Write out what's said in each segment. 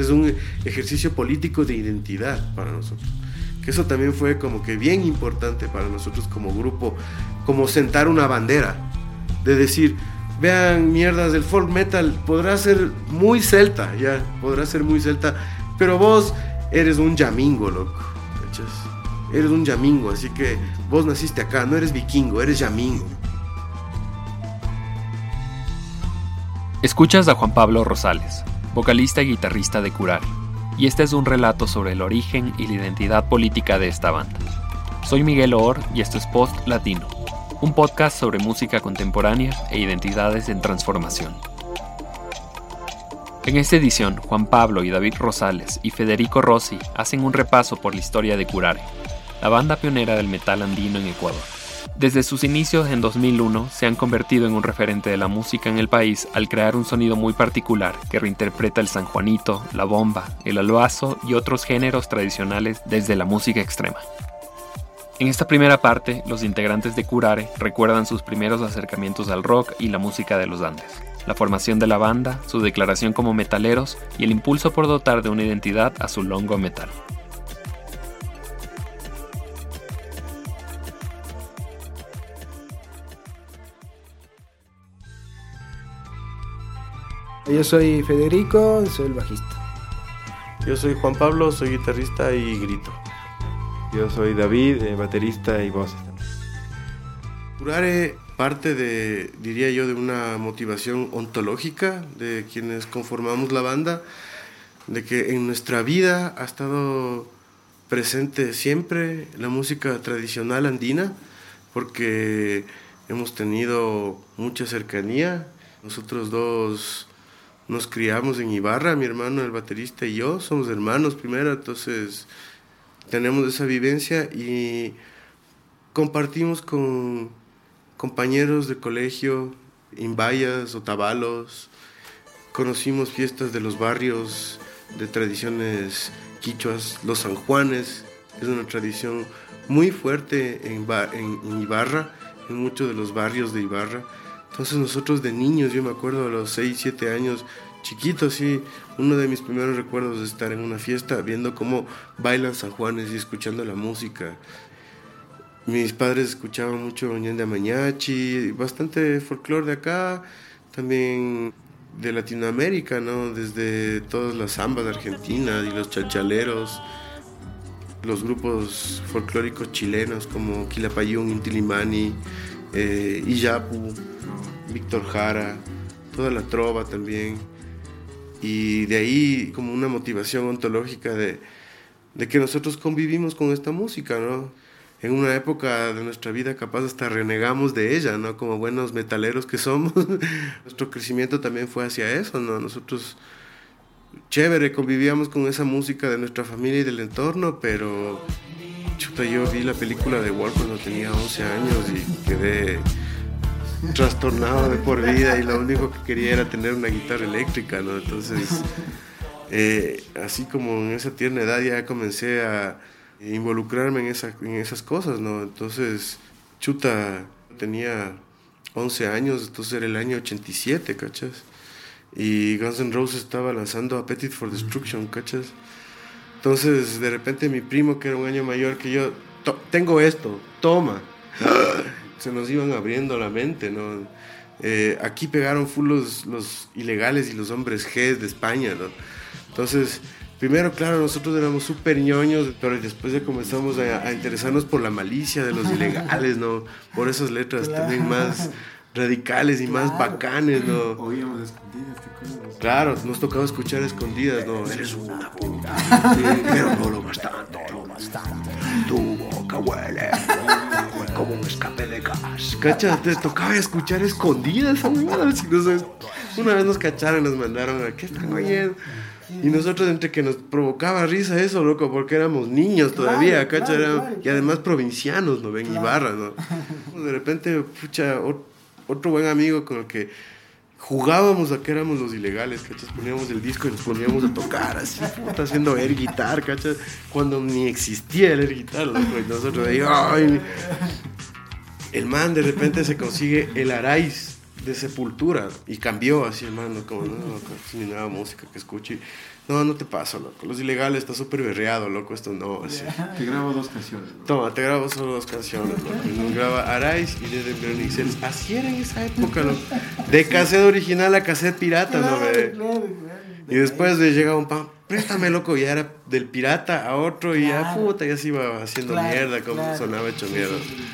Es un ejercicio político de identidad para nosotros. Que eso también fue como que bien importante para nosotros como grupo, como sentar una bandera, de decir, vean mierdas del folk metal, podrá ser muy celta, ya, podrá ser muy celta, pero vos eres un yamingo, loco, Eres un yamingo, así que vos naciste acá, no eres vikingo, eres yamingo. Escuchas a Juan Pablo Rosales, vocalista y guitarrista de Curar, y este es un relato sobre el origen y la identidad política de esta banda. Soy Miguel Oor y esto es Post Latino, un podcast sobre música contemporánea e identidades en transformación. En esta edición, Juan Pablo y David Rosales y Federico Rossi hacen un repaso por la historia de Curare, la banda pionera del metal andino en Ecuador. Desde sus inicios en 2001 se han convertido en un referente de la música en el país al crear un sonido muy particular que reinterpreta el sanjuanito, la bomba, el albazo y otros géneros tradicionales desde la música extrema. En esta primera parte, los integrantes de Curare recuerdan sus primeros acercamientos al rock y la música de los Andes, la formación de la banda, su declaración como metaleros y el impulso por dotar de una identidad a su longo metal. Yo soy Federico, soy el bajista. Yo soy Juan Pablo, soy guitarrista y grito. Yo soy David, eh, baterista y voz. Curare parte de, diría yo, de una motivación ontológica de quienes conformamos la banda, de que en nuestra vida ha estado presente siempre la música tradicional andina, porque hemos tenido mucha cercanía. Nosotros dos nos criamos en Ibarra, mi hermano, el baterista y yo, somos hermanos primero, entonces tenemos esa vivencia y compartimos con compañeros de colegio, Imbayas, Otavalos, conocimos fiestas de los barrios de tradiciones quichuas, los San Juanes, es una tradición muy fuerte en, en, Ibarra, en muchos de los barrios de Ibarra. Entonces nosotros de niños, yo me acuerdo a los 6, 7 años, chiquito, sí, uno de mis primeros recuerdos es estar en una fiesta viendo cómo bailan San Juanes y escuchando la música. Mis padres escuchaban mucho de Mañachi, bastante folclore de acá, también de Latinoamérica, ¿no? Desde todas las zambas de Argentina y los chachaleros, los grupos folclóricos chilenos como Quilapayún, Intilimani, eh, Iyapu, Víctor Jara, toda la trova también y de ahí como una motivación ontológica de, que nosotros convivimos con esta música, ¿no? En una época de nuestra vida capaz hasta renegamos de ella, ¿no? Como buenos metaleros que somos, nuestro crecimiento también fue hacia eso, ¿no? Nosotros, chévere, convivíamos con esa música de nuestra familia y del entorno, pero chuta, yo vi la película de Wolf cuando tenía 11 años y quedé trastornado de por vida y lo único que quería era tener una guitarra eléctrica, ¿no? Entonces, eh, así como en esa tierna edad ya comencé a involucrarme en, esa, en esas cosas, ¿no? Entonces, chuta, tenía 11 años, entonces era el año 87, ¿cachas? Y Guns N' Roses estaba lanzando Appetite for Destruction, ¿cachas? Entonces, de repente mi primo, que era un año mayor que yo, tengo esto, toma se nos iban abriendo la mente, ¿no? Eh, aquí pegaron full los, los, ilegales y los hombres G de España, ¿no? Entonces, primero, claro, nosotros éramos súper ñoños, pero después ya comenzamos a, interesarnos por la malicia de los ilegales, ¿no? Por esas letras también más radicales y más bacanes, ¿no? Oíamos escondidas, ¿te Claro, nos tocaba escuchar escondidas, ¿no? Eres una puta, pero no lo bastante, no lo bastante. Tu boca huele escape de gas. Cacha, te tocaba escuchar escondidas, Una vez nos cacharon, nos mandaron a qué están oyendo. Y nosotros entre que nos provocaba risa eso, loco, porque éramos niños todavía, cacha, y además provincianos, ¿no? Ven Ibarra, ¿no? De repente, pucha, otro buen amigo con el que jugábamos a que éramos los ilegales, ¿cachas? Poníamos el disco y nos poníamos a tocar así, puta, haciendo air guitar, ¿cachas? Cuando ni existía el air guitar, loco, y nosotros ahí, ¡ay! El man de repente se consigue el Arais de sepultura y cambió así, hermano, como no, ni nueva música que escuche. No, no te pasa, loco. Los ilegales está súper berreado, loco. Esto no, así. Te grabo dos canciones. Toma, te grabo solo dos canciones, loco. Nos graba Arais y Desde Bronixels. Así era en esa época, loco. De cassette original a cassette pirata, ¿no? ve? Y después le llega un pan, préstame, loco. Y ya era del pirata a otro y ya, puta, ya se iba haciendo mierda, como sonaba hecho Sí, mierda. sí, sí.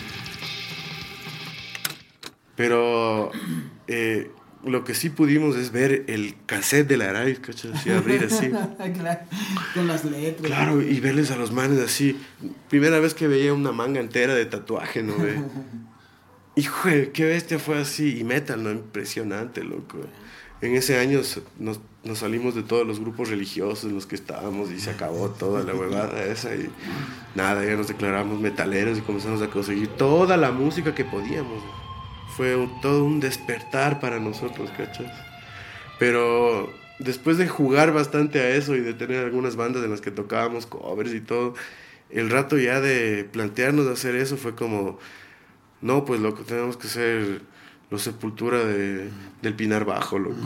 Pero eh, lo que sí pudimos es ver el cassette de la Arais, ¿cachai? Así, abrir así. Claro, Con las letras. Claro, y verles a los manes así. Primera vez que veía una manga entera de tatuaje, ¿no ve? Hijo, qué bestia fue así. Y metal, ¿no? Impresionante, loco. En ese año nos, nos salimos de todos los grupos religiosos en los que estábamos y se acabó toda la huevada esa. Y nada, ya nos declaramos metaleros y comenzamos a conseguir toda la música que podíamos. Fue todo un despertar para nosotros, ¿cachas? Pero después de jugar bastante a eso y de tener algunas bandas en las que tocábamos covers y todo, el rato ya de plantearnos hacer eso fue como, no, pues loco, tenemos que ser los sepultura de, del Pinar Bajo, loco.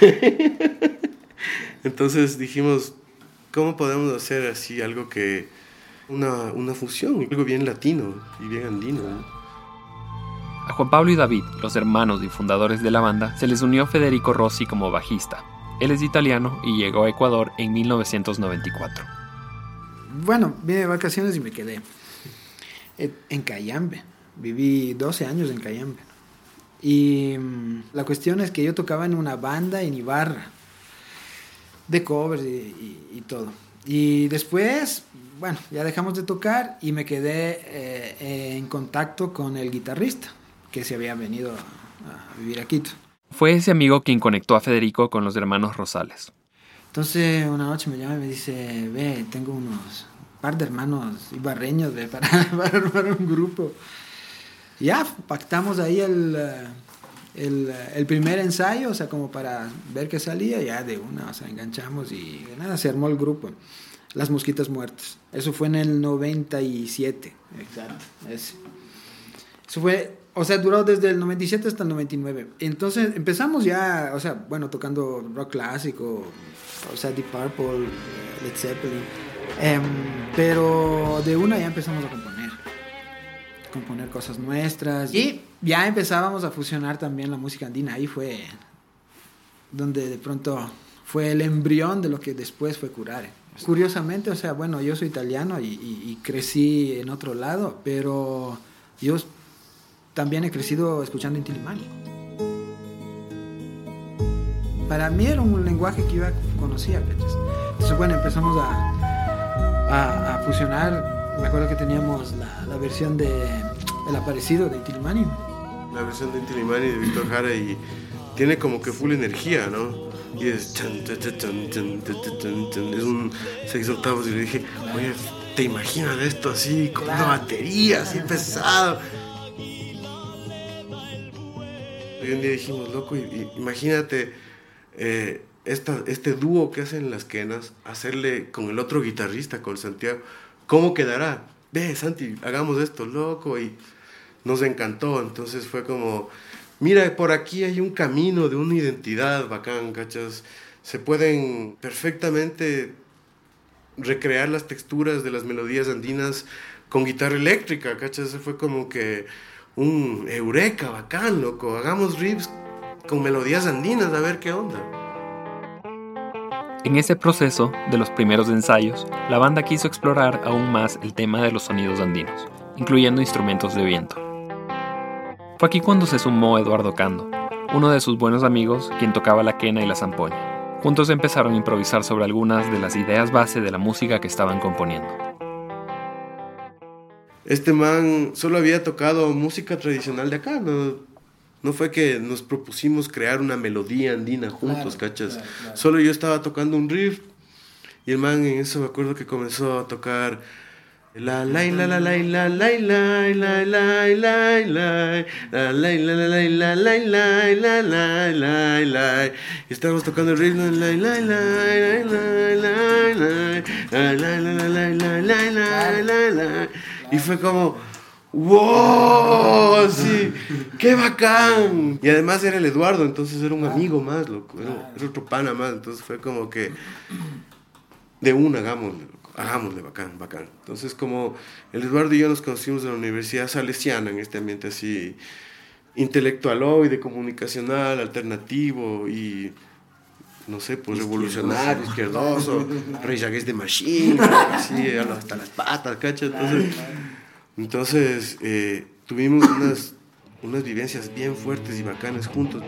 Entonces dijimos, ¿cómo podemos hacer así algo que, una, una fusión, algo bien latino y bien andino? ¿no? A Juan Pablo y David, los hermanos y fundadores de la banda, se les unió Federico Rossi como bajista. Él es italiano y llegó a Ecuador en 1994. Bueno, vine de vacaciones y me quedé en Cayambe. Viví 12 años en Cayambe. Y mm, la cuestión es que yo tocaba en una banda en Ibarra, de covers y, todo. Y después, bueno, ya dejamos de tocar y me quedé eh, en contacto con el guitarrista, que se había venido a, a vivir a Quito. Fue ese amigo quien conectó a Federico con los hermanos Rosales. Entonces una noche me llama y me dice, ve, tengo unos par de hermanos ibarreños ve, para, para armar un grupo. Y ya, pactamos ahí el, eh, el, el primer ensayo, o sea, como para ver qué salía, ya de una, o sea, enganchamos y de nada, se armó el grupo. Las Mosquitas Muertas. Eso fue en el 97. Exacto. Ese. Eso fue, o sea, duró desde el 97 hasta el 99. Entonces empezamos ya, o sea, bueno, tocando rock clásico, o sea, Deep Purple, eh, Led Zeppelin. Em, pero de una ya empezamos a componer. Componer cosas nuestras. Y ya empezábamos a fusionar también la música andina. Ahí fue donde de pronto fue el embrión de lo que después fue Curare. Curiosamente, o sea, bueno, yo soy italiano y, y- y crecí en otro lado, pero yo también he crecido escuchando Intilimani. Para mí era un lenguaje que yo conocía. Entonces, bueno, empezamos a, fusionar. Me acuerdo que teníamos la, versión de El Aparecido de Intilimani. La versión de Intilimani de Víctor Jara y tiene como que full energía, ¿no? Y es. es un seis octavos. Y le dije, oye, ¿te imaginas esto así, con una batería, así pesado? Y un día dijimos, loco, y- imagínate eh, esta, este dúo que hacen las quenas, hacerle con el otro guitarrista, con Santiago, ¿cómo quedará? Ve, Santi, hagamos esto, loco, y nos encantó, entonces fue como, mira, por aquí hay un camino de una identidad bacán, ¿cachas? Se pueden perfectamente recrear las texturas de las melodías andinas con guitarra eléctrica, ¿cachas? Fue como que un eureka bacán, loco, hagamos riffs con melodías andinas, a ver qué onda. En ese proceso de los primeros ensayos, la banda quiso explorar aún más el tema de los sonidos andinos, incluyendo instrumentos de viento. Fue aquí cuando se sumó Eduardo Cando, uno de sus buenos amigos quien tocaba la quena y la zampoña. Juntos empezaron a improvisar sobre algunas de las ideas base de la música que estaban componiendo. Este man solo había tocado música tradicional de acá, no, no fue que nos propusimos crear una melodía andina juntos, Claro, ¿cachas? claro, claro. Solo yo estaba tocando un riff y el man en eso me acuerdo que comenzó a tocar la la la la la la la la la la la la la la la la la y estábamos tocando el riff la la la la la la la la la la la la y fue como ¡Wow! Sí, ¡qué bacán! Y además era el Eduardo, entonces era un amigo más, loco. Era, era otro pana más, entonces fue como que de una, hagámosle, loco, hagámosle, bacán, bacán. Entonces, como el Eduardo y yo nos conocimos en la Universidad Salesiana, en este ambiente así intelectualoide, comunicacional, alternativo y no sé, pues revolucionario, izquierdoso, Rey Against de Machine, así, hasta las patas, ¿cachai? Entonces, entonces eh, tuvimos unas, unas vivencias bien fuertes y bacanas juntos.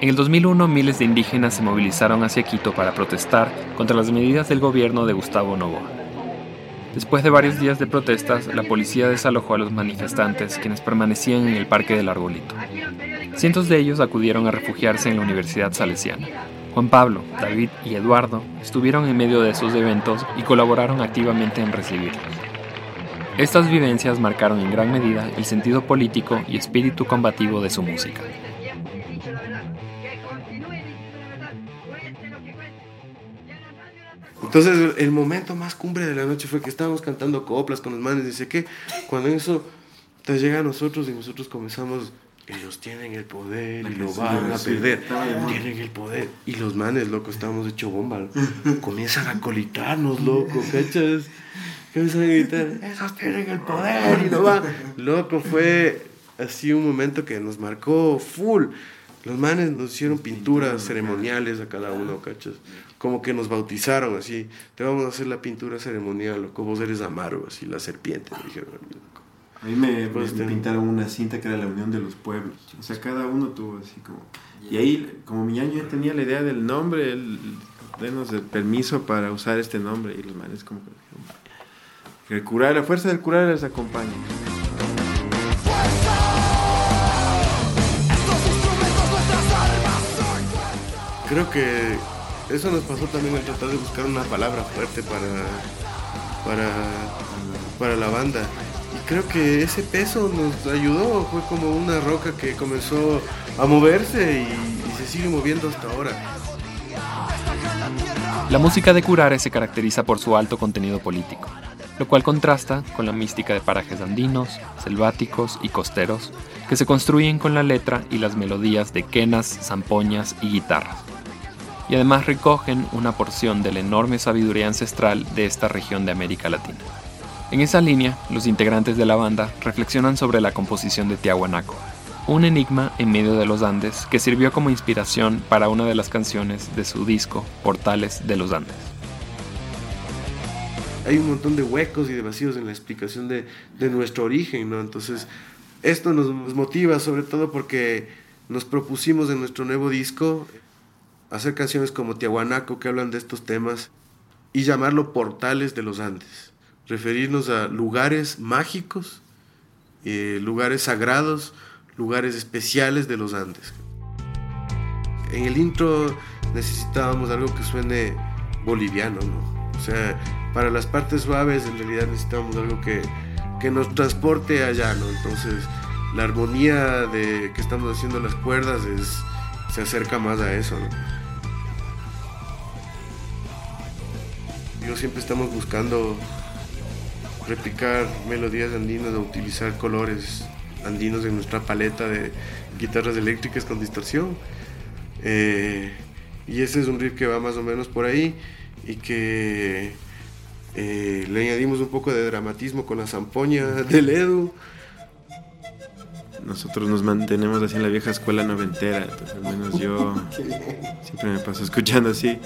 En el 2001, miles de indígenas se movilizaron hacia Quito para protestar contra las medidas del gobierno de Gustavo Novoa. Después de varios días de protestas, la policía desalojó a los manifestantes, quienes permanecían en el Parque del Arbolito. Cientos de ellos acudieron a refugiarse en la Universidad Salesiana. Juan Pablo, David y Eduardo estuvieron en medio de esos eventos y colaboraron activamente en recibirlos. Estas vivencias marcaron en gran medida el sentido político y espíritu combativo de su música. Entonces el momento más cumbre de la noche fue que estábamos cantando coplas con los manes, dice que cuando eso te llega a nosotros y nosotros comenzamos, ellos tienen el poder y lo van a perder, tienen el poder. Y los manes, loco, estábamos hecho bomba, comienzan a colitarnos, loco, ¿cachas? Comienzan a gritar, esos tienen el poder y lo van. Loco, fue así un momento que nos marcó full. Los manes nos hicieron pinturas ceremoniales a cada uno, ¿cachas? Como que nos bautizaron así. Te vamos a hacer la pintura ceremonial, loco. Vos eres Amaro, así, la serpiente, me dijeron. loco. A mí me, Pues, me- me ten- pintaron una cinta que era la unión de los pueblos. O sea, cada uno tuvo así como... Y ahí, como mi año ya tenía la idea del nombre, él, denos el permiso para usar este nombre. Y los manes como que... Que el curar, la fuerza del curar les acompaña. Creo que eso nos pasó también al tratar de buscar una palabra fuerte para, para, para la banda. Creo que ese peso nos ayudó, fue como una roca que comenzó a moverse y, y se sigue moviendo hasta ahora. La música de Curare se caracteriza por su alto contenido político, lo cual contrasta con la mística de parajes andinos, selváticos y costeros, que se construyen con la letra y las melodías de quenas, zampoñas y guitarras. Y además recogen una porción de la enorme sabiduría ancestral de esta región de América Latina. En esa línea, los integrantes de la banda reflexionan sobre la composición de Tiahuanaco, un enigma en medio de los Andes que sirvió como inspiración para una de las canciones de su disco Portales de los Andes. hay un montón de huecos y de vacíos en la explicación de, de nuestro origen, ¿no? Entonces, esto nos, motiva sobre todo porque nos propusimos en nuestro nuevo disco hacer canciones como Tiahuanaco que hablan de estos temas y llamarlo Portales de los Andes, referirnos a lugares mágicos, eh, lugares sagrados, lugares especiales de los Andes. En el intro necesitábamos algo que suene boliviano, ¿no? O sea, para las partes suaves en realidad necesitábamos algo que, que nos transporte allá, ¿no? Entonces, la armonía de que estamos haciendo las cuerdas es, se acerca más a eso, ¿no? Yo siempre estamos buscando replicar melodías andinas o utilizar colores andinos en nuestra paleta de guitarras eléctricas con distorsión. Eh, y ese es un riff que va más o menos por ahí y que eh, le añadimos un poco de dramatismo con la zampoña del Edu. Nosotros nos mantenemos así en la vieja escuela noventera, entonces al menos yo siempre me paso escuchando así.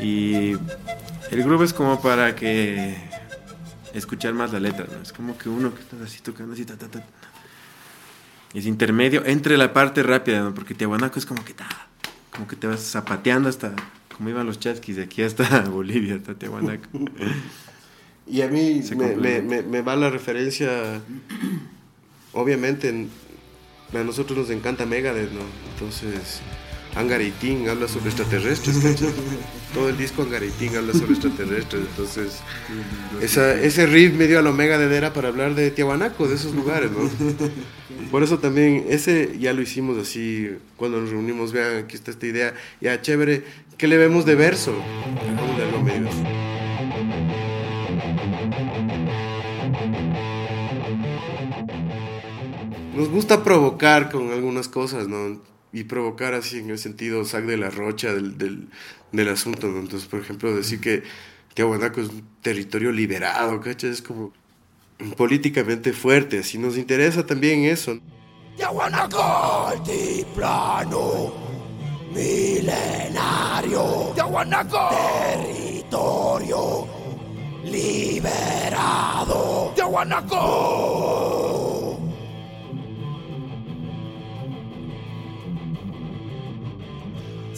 Y el groove es como para que escuchar más la letra, ¿no? Es como que uno que está así tocando así, ta, ta, ta, ta. Es intermedio entre la parte rápida, ¿no? Porque Tiahuanaco es como que ta, como que te vas zapateando hasta, como iban los chasquis de aquí hasta Bolivia, hasta Tiahuanaco. Y a mí me, me, me- me va la referencia, obviamente, en- a nosotros nos encanta Megadeth, ¿no? Entonces, Angaritín habla sobre extraterrestres, ¿cachai? Todo el disco Angaritín habla sobre extraterrestres, entonces, esa, ese riff medio a la Megadeth era para hablar de Tiahuanaco, de esos lugares, ¿no? Por eso también, ese ya lo hicimos así, cuando nos reunimos, vean, aquí está esta idea, ya chévere, ¿qué le vemos de verso? Vamos algo medio nos gusta provocar con algunas cosas, ¿no? Y provocar así en el sentido sac de la rocha del, del, del asunto, ¿no? Entonces, por ejemplo, decir que Tiahuanaco es un territorio liberado, ¿cachai? Es como políticamente fuerte, así nos interesa también eso. Tiahuanaco, altiplano, milenario. Tiahuanaco, territorio liberado. Tiahuanaco.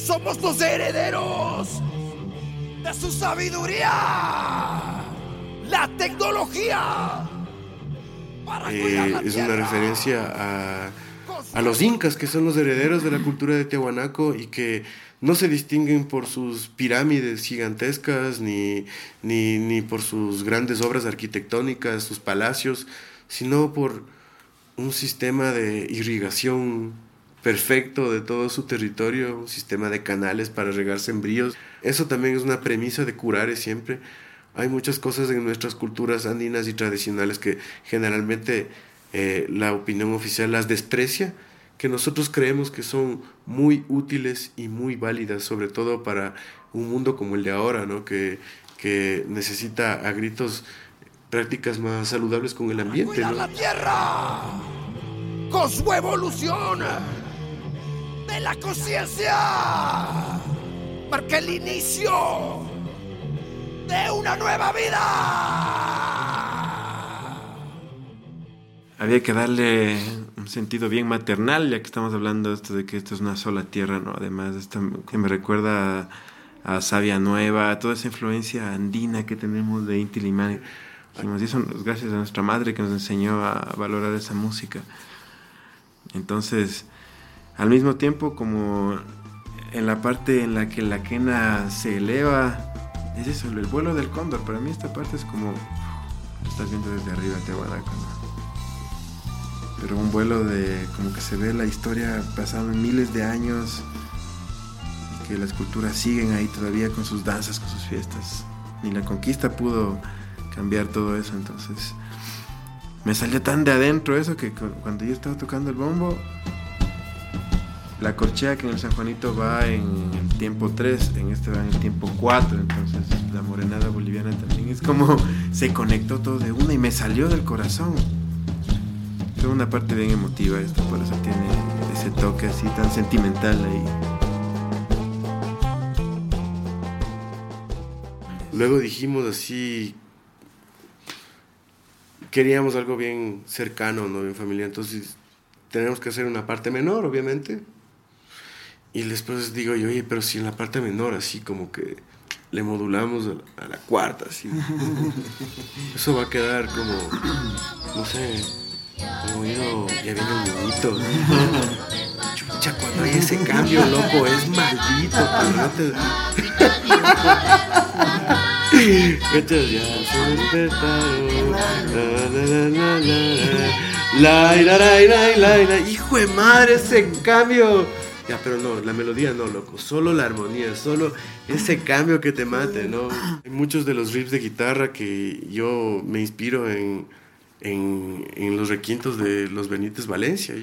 Somos los herederos. De su sabiduría, la tecnología. para Eh, es una referencia a, a los incas, que son los herederos de la cultura de Tiahuanaco y que no se distinguen por sus pirámides gigantescas ni, ni, ni por sus grandes obras arquitectónicas, sus palacios, sino por un sistema de irrigación perfecto de todo su territorio, un sistema de canales para regar sembríos. Eso también es una premisa de Curare siempre. Hay muchas cosas en nuestras culturas andinas y tradicionales que generalmente eh, la opinión oficial las desprecia, que nosotros creemos que son muy útiles y muy válidas, sobre todo para un mundo como el de ahora, ¿no? que, que necesita a gritos prácticas más saludables con el ambiente. Cuidar ¿no? la tierra con su evolución de la conciencia. Marca el inicio de una nueva vida. Había que darle un sentido bien maternal, ya que estamos hablando de esto de que esto es una sola tierra, ¿no? Además, esto que me recuerda a, a Sabia Nueva, toda esa influencia andina que tenemos de Inti Limani. Eso es gracias a nuestra madre que nos enseñó a valorar esa música. Entonces, al mismo tiempo, como en la parte en la que la quena se eleva, es eso, el vuelo del cóndor. Para mí esta parte es como, lo estás viendo desde arriba de Tehuanaco, ¿no? Pero un vuelo de, como que se ve la historia pasando miles de años, que las culturas siguen ahí todavía con sus danzas, con sus fiestas. Ni la conquista pudo cambiar todo eso, entonces me salió tan de adentro eso que cu- cuando yo estaba tocando el bombo, la corchea que en el San Juanito va en el tiempo 3, en este va en el tiempo 4, entonces la morenada boliviana también es como se conectó todo de una y me salió del corazón. Es una parte bien emotiva esto, por eso tiene ese toque así tan sentimental ahí. Luego dijimos así, queríamos algo bien cercano, ¿no? Bien familiar, entonces tenemos que hacer una parte menor, obviamente. Y después digo yo, oye, pero si en la parte menor, así como que le modulamos a la, cuarta, así. Eso va a quedar como, no sé, como ya viene el niñito. Chucha, cuando hay ese cambio, loco, es maldito, pero no te da. Hijo de madre, ese cambio. Pero no, la melodía no, loco. Solo la armonía, solo ese cambio que te mate, ¿no? Hay muchos de los riffs de guitarra que yo me inspiro en, en, los requintos de los Benítez Valencia.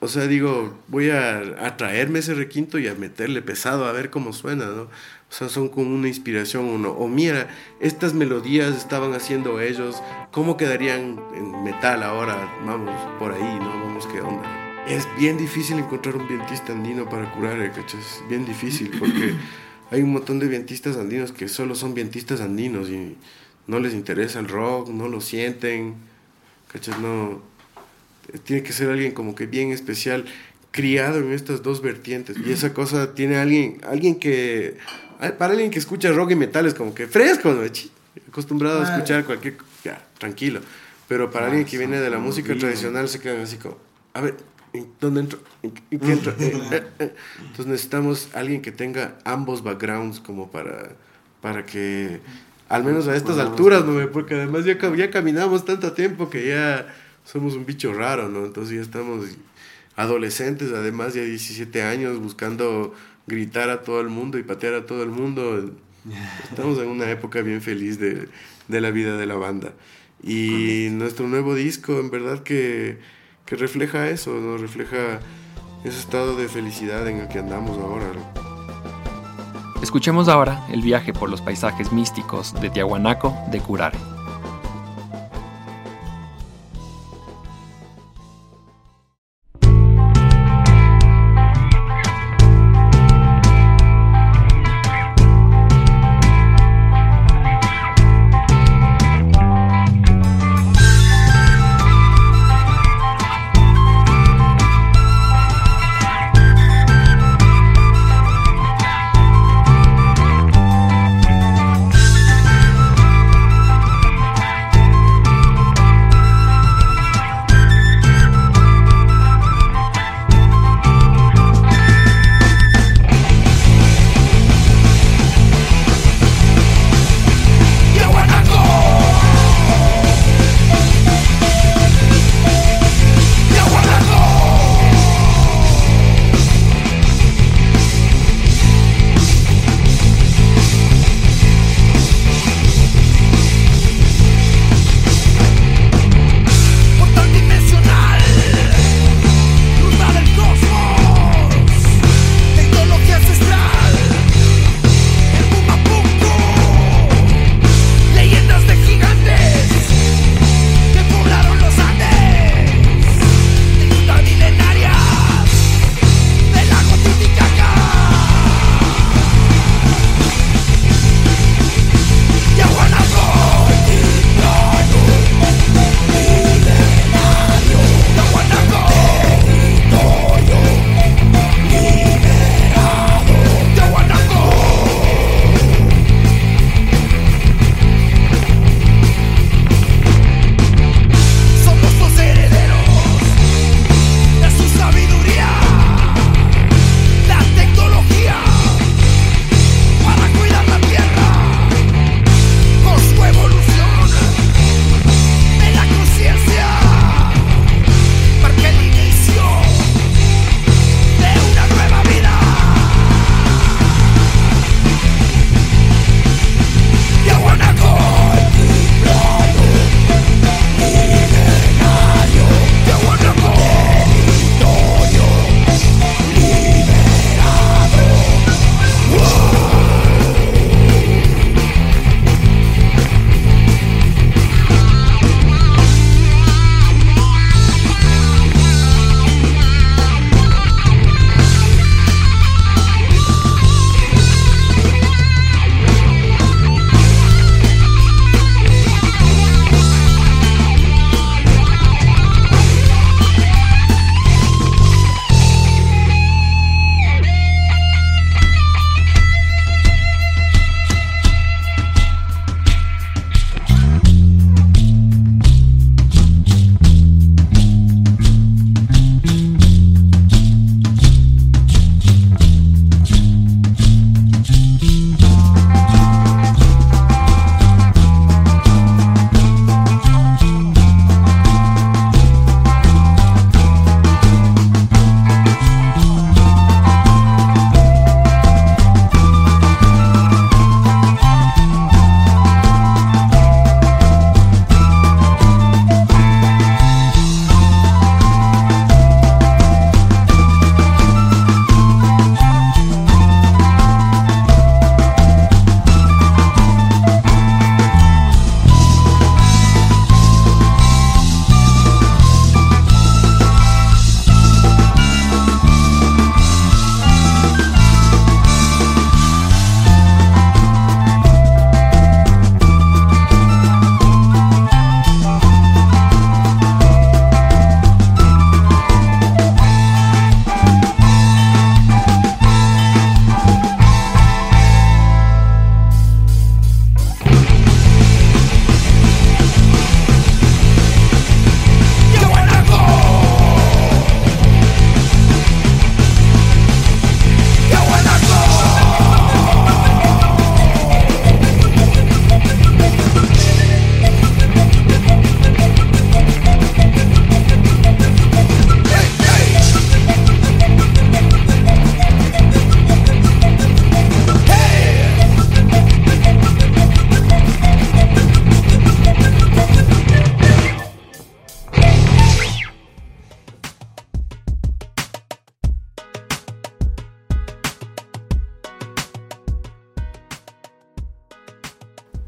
O sea, digo, voy a, a traerme ese requinto y a meterle pesado a ver cómo suena, ¿no? O sea, son como una inspiración uno. O mira, estas melodías estaban haciendo ellos, ¿cómo quedarían en metal ahora? Vamos por ahí, ¿no? Vamos, ¿qué onda? Es bien difícil encontrar un vientista andino para curar, ¿eh? ¿cachas? Es bien difícil porque hay un montón de vientistas andinos que solo son vientistas andinos y no les interesa el rock, no lo sienten, ¿cachas? No, tiene que ser alguien como que bien especial, criado en estas dos vertientes. Y esa cosa tiene alguien, alguien que, para alguien que escucha rock y metal es como que fresco, ¿no? Acostumbrado a escuchar cualquier, ya, tranquilo. Pero para alguien que viene de la música tradicional se quedan así como, a ver, ¿en ¿dónde entro? ¿En qué- en qué entro? Eh, eh, eh. Entonces necesitamos alguien que tenga ambos backgrounds como para, para que, al menos a estas alturas, ¿no? Porque además ya, ya caminamos tanto tiempo que ya somos un bicho raro, ¿no? Entonces ya estamos adolescentes, además ya 17 años, buscando gritar a todo el mundo y patear a todo el mundo. Estamos en una época bien feliz de, de la vida de la banda. Y nuestro nuevo disco, en verdad que, que refleja eso, ¿no? refleja ese estado de felicidad en el que andamos ahora. ¿no? Escuchemos ahora el viaje por los paisajes místicos de Tiahuanaco de Curare.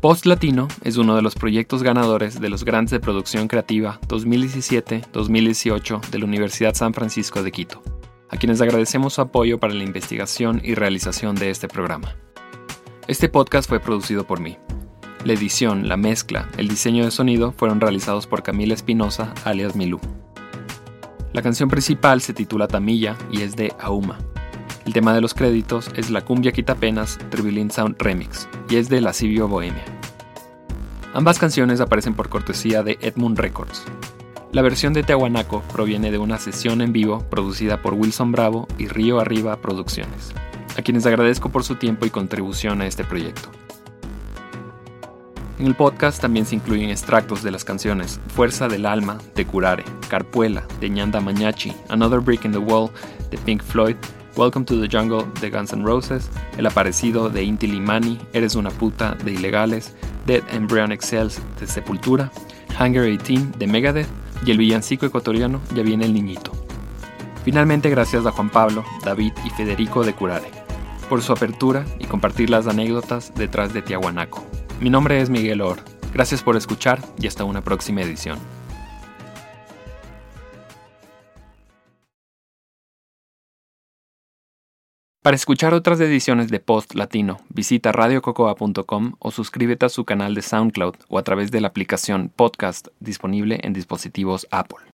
Post Latino es uno de los proyectos ganadores de los Grants de Producción Creativa 2017-2018 de la Universidad San Francisco de Quito, a quienes agradecemos su apoyo para la investigación y realización de este programa. Este podcast fue producido por mí. La edición, la mezcla, el diseño de sonido fueron realizados por Camila Espinosa, alias Milú. La canción principal se titula Tamilla y es de Auma. El tema de los créditos es la cumbia quitapenas Tribilin Sound Remix y es de Lascivio Bohemia. Ambas canciones aparecen por cortesía de Edmund Records. La versión de Tehuanaco proviene de una sesión en vivo producida por Wilson Bravo y Río Arriba Producciones, a quienes agradezco por su tiempo y contribución a este proyecto. En el podcast también se incluyen extractos de las canciones Fuerza del Alma de Curare, Carpuela de Ñanda Mañachi, Another Brick in the Wall de Pink Floyd Welcome to the Jungle de Guns N' Roses, El Aparecido de Inti Limani, Eres una puta de Ilegales, Dead Embryonic Cells de Sepultura, Hunger 18 de Megadeth y el villancico ecuatoriano Ya viene el niñito. Finalmente gracias a Juan Pablo, David y Federico de Curare por su apertura y compartir las anécdotas detrás de Tiahuanaco. Mi nombre es Miguel Or. Gracias por escuchar y hasta una próxima edición. Para escuchar otras ediciones de Post Latino, visita radiococoa.com o suscríbete a su canal de SoundCloud o a través de la aplicación Podcast disponible en dispositivos Apple.